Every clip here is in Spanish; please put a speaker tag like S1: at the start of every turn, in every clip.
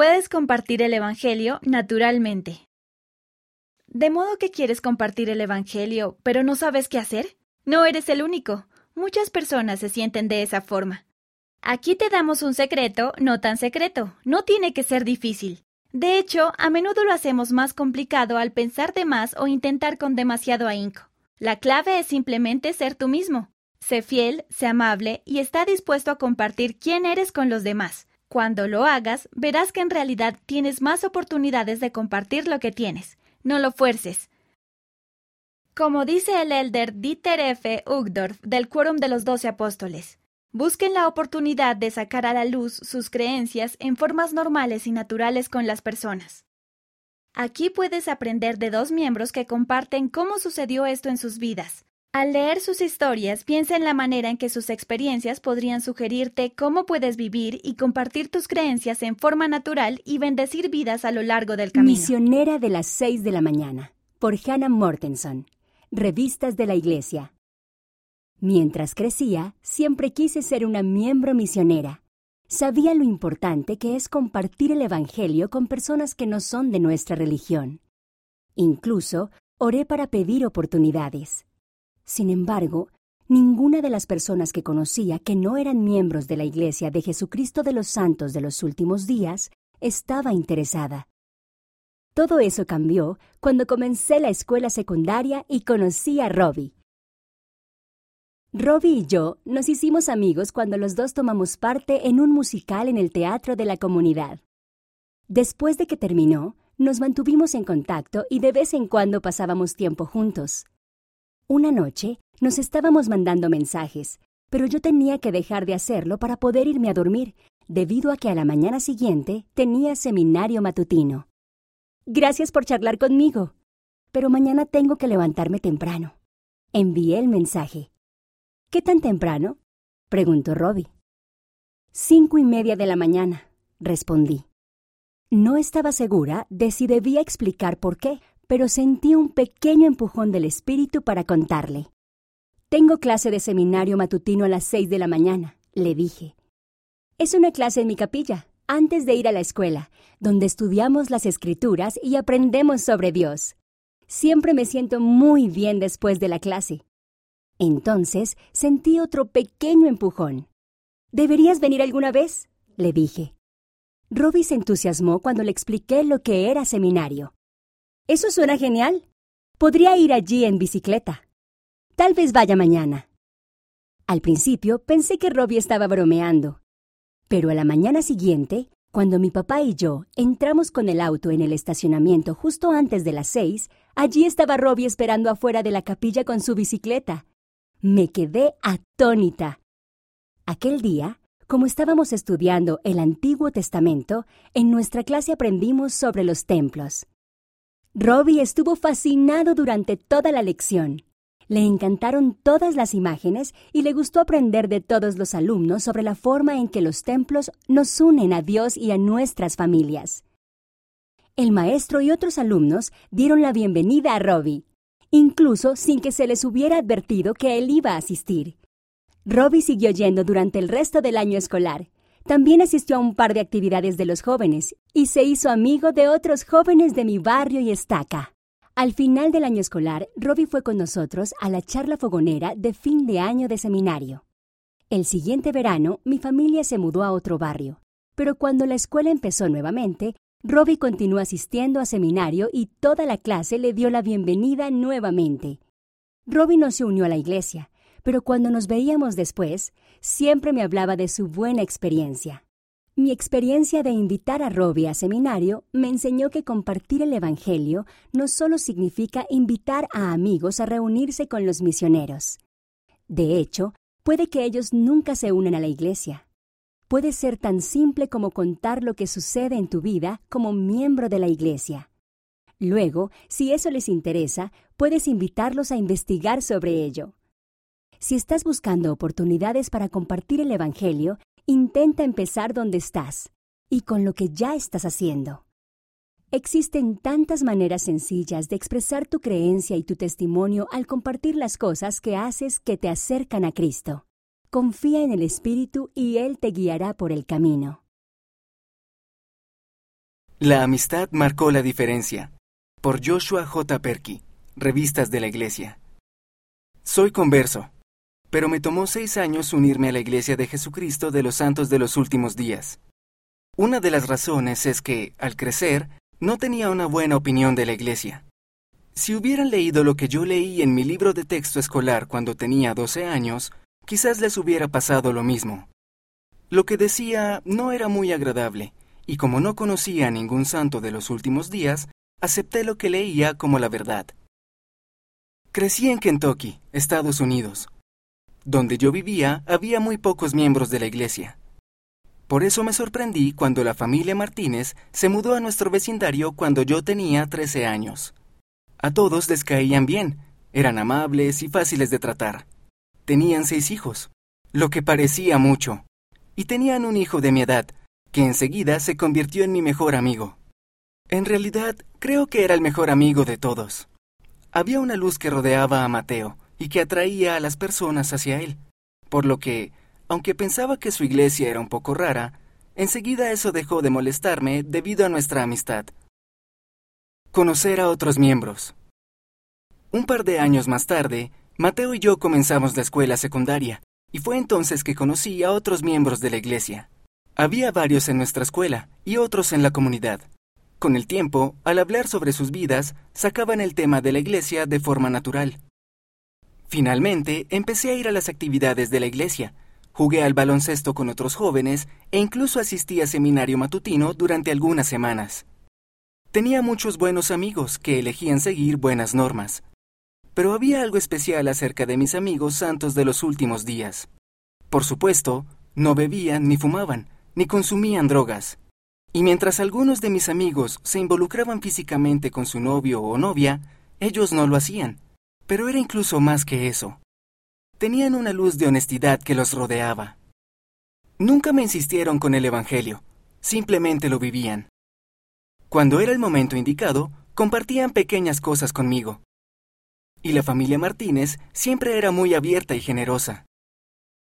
S1: Puedes compartir el Evangelio naturalmente. ¿De modo que quieres compartir el Evangelio, pero no sabes qué hacer? No eres el único. Muchas personas se sienten de esa forma. Aquí te damos un secreto no tan secreto. No tiene que ser difícil. De hecho, a menudo lo hacemos más complicado al pensar de más o intentar con demasiado ahínco. La clave es simplemente ser tú mismo. Sé fiel, sé amable y está dispuesto a compartir quién eres con los demás. Cuando lo hagas, verás que en realidad tienes más oportunidades de compartir lo que tienes. No lo fuerces. Como dice el elder Dieter F. Uchtdorf del Quórum de los Doce Apóstoles, busquen la oportunidad de sacar a la luz sus creencias en formas normales y naturales con las personas. Aquí puedes aprender de dos miembros que comparten cómo sucedió esto en sus vidas, al leer sus historias, piensa en la manera en que sus experiencias podrían sugerirte cómo puedes vivir y compartir tus creencias en forma natural y bendecir vidas a lo largo del camino.
S2: Misionera de las 6 de la mañana, por Hannah Mortenson. Revistas de la Iglesia. Mientras crecía, siempre quise ser una miembro misionera. Sabía lo importante que es compartir el Evangelio con personas que no son de nuestra religión. Incluso oré para pedir oportunidades. Sin embargo, ninguna de las personas que conocía que no eran miembros de la Iglesia de Jesucristo de los Santos de los últimos días estaba interesada. Todo eso cambió cuando comencé la escuela secundaria y conocí a Robbie. Robbie y yo nos hicimos amigos cuando los dos tomamos parte en un musical en el teatro de la comunidad. Después de que terminó, nos mantuvimos en contacto y de vez en cuando pasábamos tiempo juntos. Una noche nos estábamos mandando mensajes, pero yo tenía que dejar de hacerlo para poder irme a dormir, debido a que a la mañana siguiente tenía seminario matutino. Gracias por charlar conmigo, pero mañana tengo que levantarme temprano. Envié el mensaje. ¿Qué tan temprano? preguntó Robbie. Cinco y media de la mañana, respondí. No estaba segura de si debía explicar por qué, pero sentí un pequeño empujón del espíritu para contarle. Tengo clase de seminario matutino a las seis de la mañana, le dije. Es una clase en mi capilla, antes de ir a la escuela, donde estudiamos las escrituras y aprendemos sobre Dios. Siempre me siento muy bien después de la clase. Entonces sentí otro pequeño empujón. ¿Deberías venir alguna vez? le dije. Robbie se entusiasmó cuando le expliqué lo que era seminario. Eso suena genial. Podría ir allí en bicicleta. Tal vez vaya mañana. Al principio pensé que Robbie estaba bromeando, pero a la mañana siguiente, cuando mi papá y yo entramos con el auto en el estacionamiento justo antes de las seis, allí estaba Robbie esperando afuera de la capilla con su bicicleta. Me quedé atónita. Aquel día, como estábamos estudiando el Antiguo Testamento, en nuestra clase aprendimos sobre los templos. Robbie estuvo fascinado durante toda la lección. Le encantaron todas las imágenes y le gustó aprender de todos los alumnos sobre la forma en que los templos nos unen a Dios y a nuestras familias. El maestro y otros alumnos dieron la bienvenida a Robbie, incluso sin que se les hubiera advertido que él iba a asistir. Robbie siguió yendo durante el resto del año escolar también asistió a un par de actividades de los jóvenes y se hizo amigo de otros jóvenes de mi barrio y estaca. Al final del año escolar, Robbie fue con nosotros a la charla fogonera de fin de año de seminario. El siguiente verano, mi familia se mudó a otro barrio, pero cuando la escuela empezó nuevamente, Robbie continuó asistiendo a seminario y toda la clase le dio la bienvenida nuevamente. Robbie no se unió a la iglesia, pero cuando nos veíamos después, siempre me hablaba de su buena experiencia. Mi experiencia de invitar a Robbie a seminario me enseñó que compartir el Evangelio no solo significa invitar a amigos a reunirse con los misioneros. De hecho, puede que ellos nunca se unan a la iglesia. Puede ser tan simple como contar lo que sucede en tu vida como miembro de la iglesia. Luego, si eso les interesa, puedes invitarlos a investigar sobre ello. Si estás buscando oportunidades para compartir el Evangelio, intenta empezar donde estás y con lo que ya estás haciendo. Existen tantas maneras sencillas de expresar tu creencia y tu testimonio al compartir las cosas que haces que te acercan a Cristo. Confía en el Espíritu y Él te guiará por el camino.
S3: La amistad marcó la diferencia. Por Joshua J. Perky, Revistas de la Iglesia. Soy converso, pero me tomó seis años unirme a la Iglesia de Jesucristo de los Santos de los Últimos Días. Una de las razones es que, al crecer, no tenía una buena opinión de la Iglesia. Si hubieran leído lo que yo leí en mi libro de texto escolar cuando tenía 12 años, quizás les hubiera pasado lo mismo. Lo que decía no era muy agradable, y como no conocía a ningún santo de los últimos días, acepté lo que leía como la verdad. Crecí en Kentucky, Estados Unidos. Donde yo vivía había muy pocos miembros de la iglesia. Por eso me sorprendí cuando la familia Martínez se mudó a nuestro vecindario cuando yo tenía 13 años. A todos les caían bien, eran amables y fáciles de tratar. Tenían seis hijos, lo que parecía mucho, y tenían un hijo de mi edad, que enseguida se convirtió en mi mejor amigo. En realidad, creo que era el mejor amigo de todos. Había una luz que rodeaba a Mateo y que atraía a las personas hacia él, por lo que, aunque pensaba que su iglesia era un poco rara, enseguida eso dejó de molestarme debido a nuestra amistad. Conocer a otros miembros. Un par de años más tarde, Mateo y yo comenzamos la escuela secundaria, y fue entonces que conocí a otros miembros de la iglesia. Había varios en nuestra escuela y otros en la comunidad. Con el tiempo, al hablar sobre sus vidas, sacaban el tema de la iglesia de forma natural. Finalmente, empecé a ir a las actividades de la iglesia, jugué al baloncesto con otros jóvenes e incluso asistí a seminario matutino durante algunas semanas. Tenía muchos buenos amigos que elegían seguir buenas normas. Pero había algo especial acerca de mis amigos santos de los últimos días. Por supuesto, no bebían ni fumaban, ni consumían drogas. Y mientras algunos de mis amigos se involucraban físicamente con su novio o novia, ellos no lo hacían. Pero era incluso más que eso. Tenían una luz de honestidad que los rodeaba. Nunca me insistieron con el Evangelio, simplemente lo vivían. Cuando era el momento indicado, compartían pequeñas cosas conmigo. Y la familia Martínez siempre era muy abierta y generosa.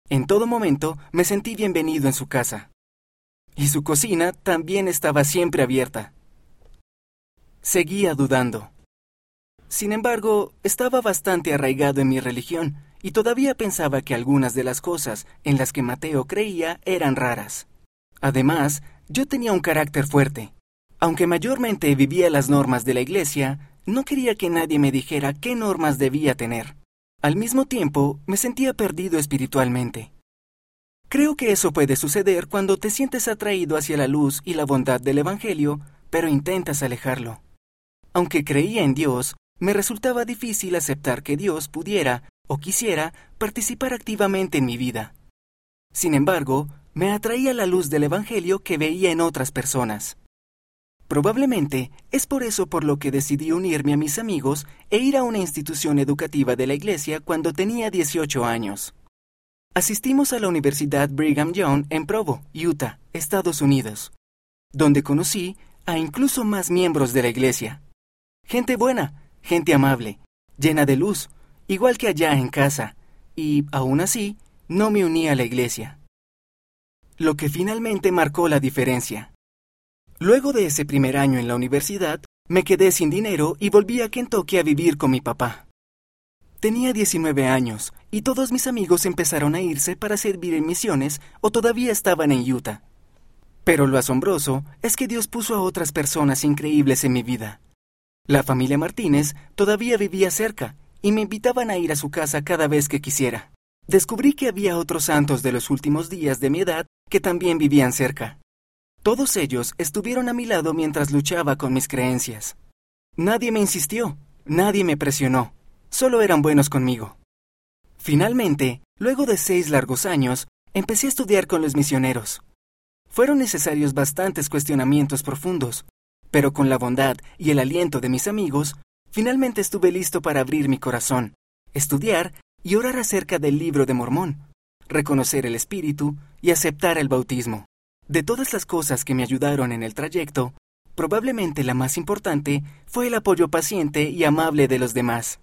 S3: En todo momento me sentí bienvenido en su casa y su cocina también estaba siempre abierta. Seguía dudando. Sin embargo, estaba bastante arraigado en mi religión y todavía pensaba que algunas de las cosas en las que Mateo creía eran raras. Además, yo tenía un carácter fuerte. Aunque mayormente vivía las normas de la Iglesia, no quería que nadie me dijera qué normas debía tener. Al mismo tiempo, me sentía perdido espiritualmente. Creo que eso puede suceder cuando te sientes atraído hacia la luz y la bondad del Evangelio, pero intentas alejarlo. Aunque creía en Dios, me resultaba difícil aceptar que Dios pudiera, o quisiera, participar activamente en mi vida. Sin embargo, me atraía la luz del Evangelio que veía en otras personas. Probablemente es por eso por lo que decidí unirme a mis amigos e ir a una institución educativa de la iglesia cuando tenía 18 años. Asistimos a la Universidad Brigham Young en Provo, Utah, Estados Unidos, donde conocí a incluso más miembros de la iglesia. Gente buena, gente amable, llena de luz, igual que allá en casa, y, aún así, no me uní a la iglesia. Lo que finalmente marcó la diferencia. Luego de ese primer año en la universidad, me quedé sin dinero y volví a Kentucky a vivir con mi papá. Tenía 19 años y todos mis amigos empezaron a irse para servir en misiones o todavía estaban en Utah. Pero lo asombroso es que Dios puso a otras personas increíbles en mi vida. La familia Martínez todavía vivía cerca y me invitaban a ir a su casa cada vez que quisiera. Descubrí que había otros santos de los últimos días de mi edad que también vivían cerca. Todos ellos estuvieron a mi lado mientras luchaba con mis creencias. Nadie me insistió, nadie me presionó solo eran buenos conmigo. Finalmente, luego de seis largos años, empecé a estudiar con los misioneros. Fueron necesarios bastantes cuestionamientos profundos, pero con la bondad y el aliento de mis amigos, finalmente estuve listo para abrir mi corazón, estudiar y orar acerca del libro de Mormón, reconocer el Espíritu y aceptar el bautismo. De todas las cosas que me ayudaron en el trayecto, probablemente la más importante fue el apoyo paciente y amable de los demás.